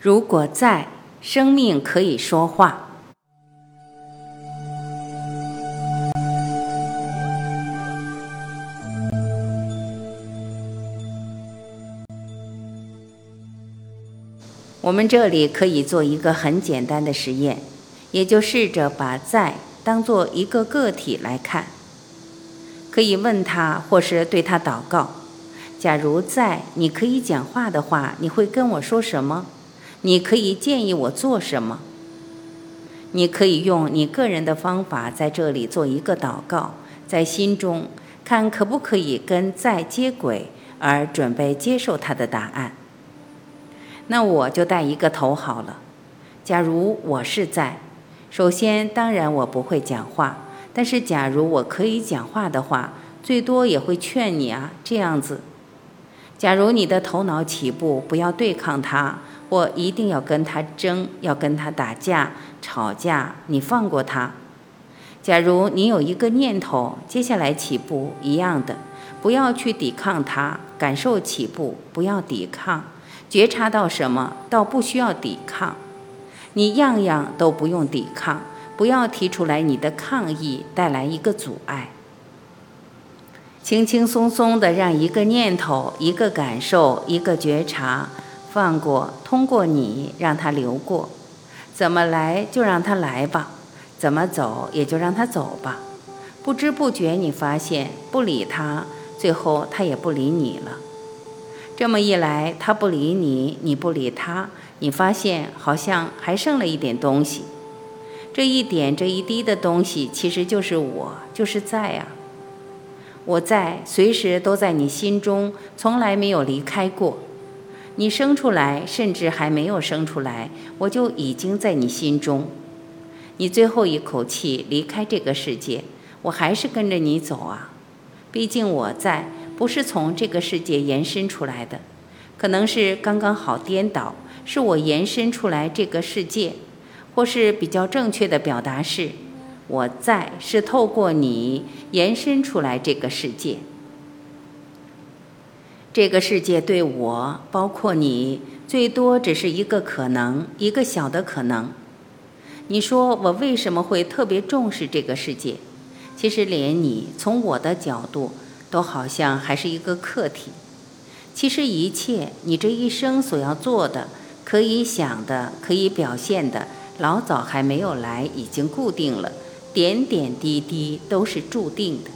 如果在，生命可以说话。我们这里可以做一个很简单的实验，也就试着把在当做一个个体来看。可以问他，或是对他祷告：假如在你可以讲话的话，你会跟我说什么？你可以建议我做什么？你可以用你个人的方法在这里做一个祷告，在心中看可不可以跟在接轨，而准备接受他的答案。那我就带一个头好了。假如我是在，首先当然我不会讲话，但是假如我可以讲话的话，最多也会劝你啊这样子。假如你的头脑起步，不要对抗他。我一定要跟他争，要跟他打架、吵架。你放过他。假如你有一个念头，接下来起步一样的，不要去抵抗它，感受起步，不要抵抗，觉察到什么，倒不需要抵抗。你样样都不用抵抗，不要提出来你的抗议，带来一个阻碍。轻轻松松的让一个念头、一个感受、一个觉察。放过，通过你让他流过，怎么来就让他来吧，怎么走也就让他走吧。不知不觉你发现不理他，最后他也不理你了。这么一来，他不理你，你不理他，你发现好像还剩了一点东西。这一点这一滴的东西，其实就是我，就是在啊。我在，随时都在你心中，从来没有离开过。你生出来，甚至还没有生出来，我就已经在你心中。你最后一口气离开这个世界，我还是跟着你走啊。毕竟我在，不是从这个世界延伸出来的，可能是刚刚好颠倒，是我延伸出来这个世界，或是比较正确的表达是，我在是透过你延伸出来这个世界。这个世界对我，包括你，最多只是一个可能，一个小的可能。你说我为什么会特别重视这个世界？其实连你从我的角度，都好像还是一个客体。其实一切你这一生所要做的，可以想的，可以表现的，老早还没有来，已经固定了，点点滴滴都是注定的。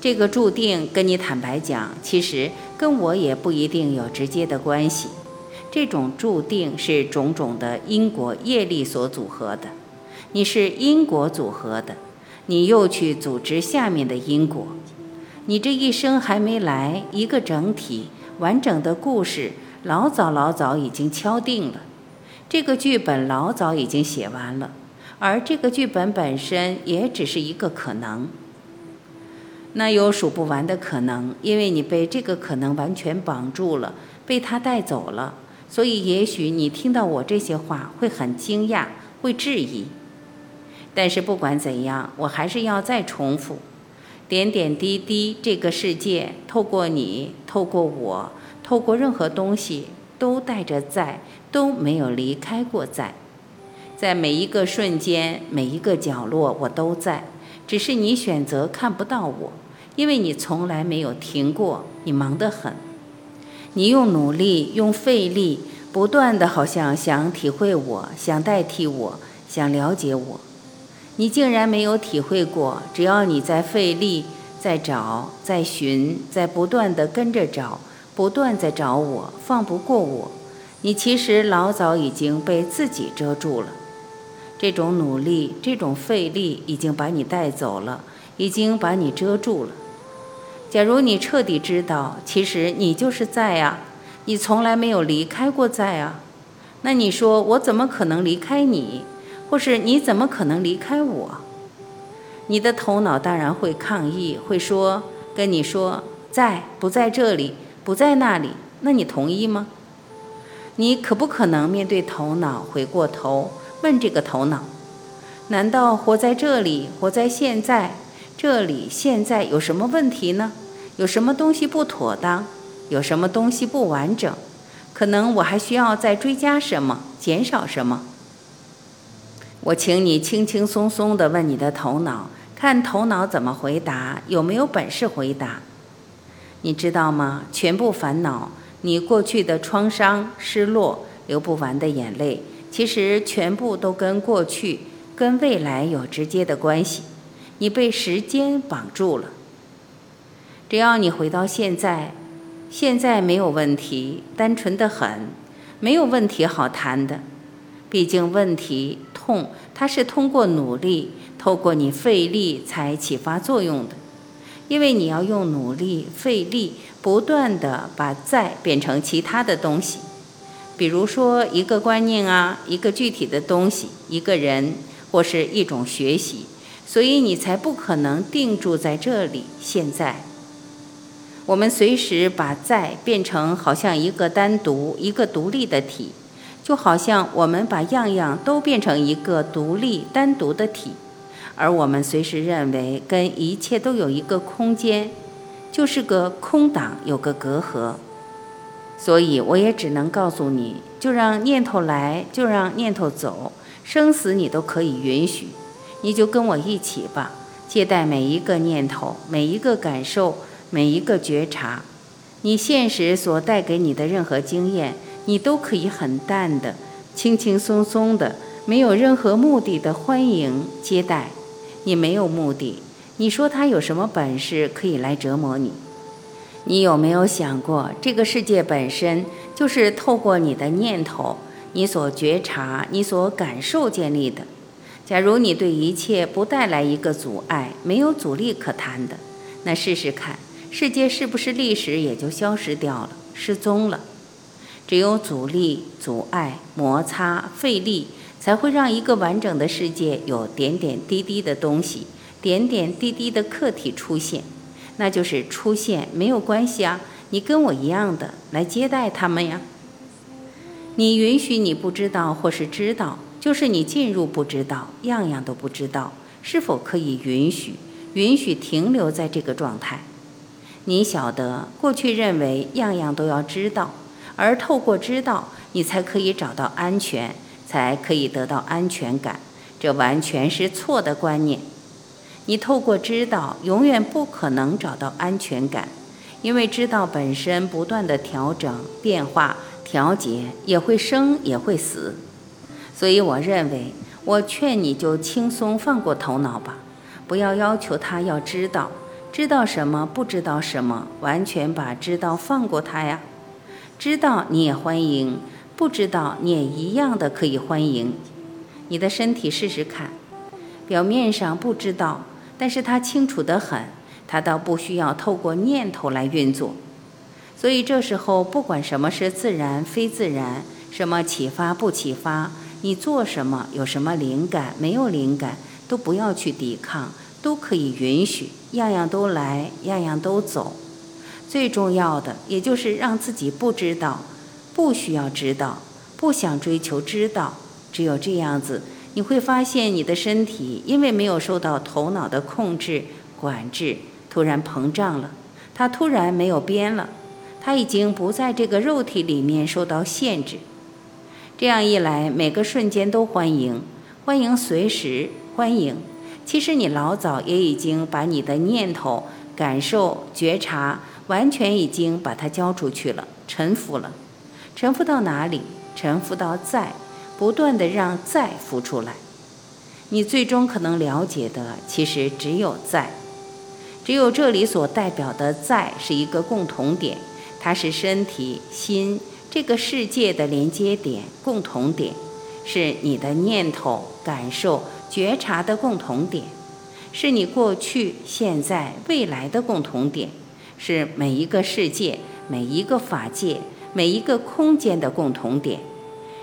这个注定，跟你坦白讲，其实跟我也不一定有直接的关系。这种注定是种种的因果业力所组合的。你是因果组合的，你又去组织下面的因果。你这一生还没来，一个整体完整的故事，老早老早已经敲定了。这个剧本老早已经写完了，而这个剧本本身也只是一个可能。那有数不完的可能，因为你被这个可能完全绑住了，被他带走了，所以也许你听到我这些话会很惊讶，会质疑。但是不管怎样，我还是要再重复：点点滴滴，这个世界透过你，透过我，透过任何东西，都带着在，都没有离开过在，在每一个瞬间，每一个角落，我都在，只是你选择看不到我。因为你从来没有停过，你忙得很，你用努力、用费力，不断的，好像想体会我，想代替我，想了解我，你竟然没有体会过。只要你在费力，在找，在寻，在不断的跟着找，不断在找我，放不过我，你其实老早已经被自己遮住了。这种努力，这种费力，已经把你带走了，已经把你遮住了。假如你彻底知道，其实你就是在啊，你从来没有离开过在啊，那你说我怎么可能离开你，或是你怎么可能离开我？你的头脑当然会抗议，会说跟你说在不在这里，不在那里，那你同意吗？你可不可能面对头脑，回过头问这个头脑：难道活在这里，活在现在？这里现在有什么问题呢？有什么东西不妥当？有什么东西不完整？可能我还需要再追加什么，减少什么。我请你轻轻松松地问你的头脑，看头脑怎么回答，有没有本事回答。你知道吗？全部烦恼，你过去的创伤、失落、流不完的眼泪，其实全部都跟过去、跟未来有直接的关系。你被时间绑住了。只要你回到现在，现在没有问题，单纯的很，没有问题好谈的。毕竟问题痛，它是通过努力，透过你费力才启发作用的。因为你要用努力、费力，不断的把在变成其他的东西，比如说一个观念啊，一个具体的东西，一个人或是一种学习，所以你才不可能定住在这里。现在，我们随时把在变成好像一个单独、一个独立的体，就好像我们把样样都变成一个独立、单独的体。而我们随时认为跟一切都有一个空间，就是个空档，有个隔阂。所以我也只能告诉你，就让念头来，就让念头走，生死你都可以允许。你就跟我一起吧，接待每一个念头，每一个感受，每一个觉察。你现实所带给你的任何经验，你都可以很淡的、轻轻松松的，没有任何目的的欢迎接待。你没有目的，你说他有什么本事可以来折磨你？你有没有想过，这个世界本身就是透过你的念头、你所觉察、你所感受建立的？假如你对一切不带来一个阻碍，没有阻力可谈的，那试试看，世界是不是历史也就消失掉了、失踪了？只有阻力、阻碍、摩擦、费力。才会让一个完整的世界有点点滴滴的东西，点点滴滴的客体出现，那就是出现没有关系啊，你跟我一样的来接待他们呀。你允许你不知道或是知道，就是你进入不知道，样样都不知道，是否可以允许？允许停留在这个状态？你晓得，过去认为样样都要知道，而透过知道，你才可以找到安全。才可以得到安全感，这完全是错的观念。你透过知道，永远不可能找到安全感，因为知道本身不断的调整、变化、调节，也会生也会死。所以我认为，我劝你就轻松放过头脑吧，不要要求他要知道，知道什么不知道什么，完全把知道放过他呀。知道你也欢迎。不知道你也一样的可以欢迎，你的身体试试看，表面上不知道，但是他清楚得很，他倒不需要透过念头来运作，所以这时候不管什么是自然非自然，什么启发不启发，你做什么有什么灵感没有灵感，都不要去抵抗，都可以允许，样样都来，样样都走，最重要的也就是让自己不知道。不需要知道，不想追求知道，只有这样子，你会发现你的身体因为没有受到头脑的控制管制，突然膨胀了，它突然没有边了，它已经不在这个肉体里面受到限制。这样一来，每个瞬间都欢迎，欢迎随时欢迎。其实你老早也已经把你的念头、感受、觉察，完全已经把它交出去了，臣服了。臣服到哪里？臣服到在，不断的让在浮出来。你最终可能了解的，其实只有在，只有这里所代表的在是一个共同点，它是身体、心这个世界的连接点、共同点，是你的念头、感受、觉察的共同点，是你过去、现在、未来的共同点，是每一个世界、每一个法界。每一个空间的共同点，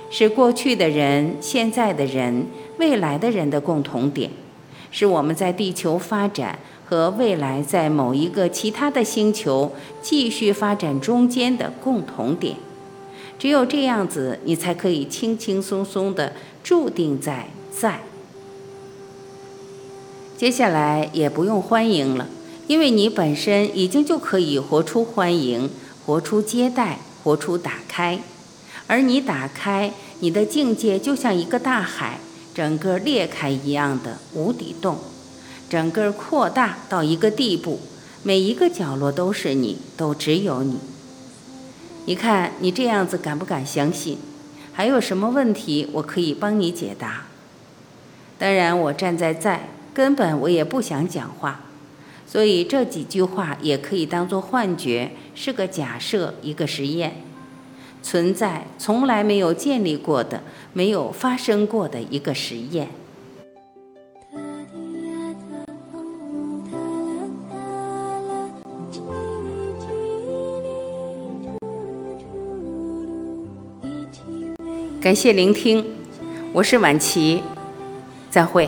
是过去的人、现在的人、未来的人的共同点，是我们在地球发展和未来在某一个其他的星球继续发展中间的共同点。只有这样子，你才可以轻轻松松的注定在在。接下来也不用欢迎了，因为你本身已经就可以活出欢迎，活出接待。活出打开，而你打开你的境界，就像一个大海，整个裂开一样的无底洞，整个扩大到一个地步，每一个角落都是你，都只有你。你看你这样子敢不敢相信？还有什么问题我可以帮你解答？当然，我站在在，根本我也不想讲话，所以这几句话也可以当做幻觉，是个假设，一个实验。存在从来没有建立过的、没有发生过的一个实验。感谢聆听，我是晚琪，再会。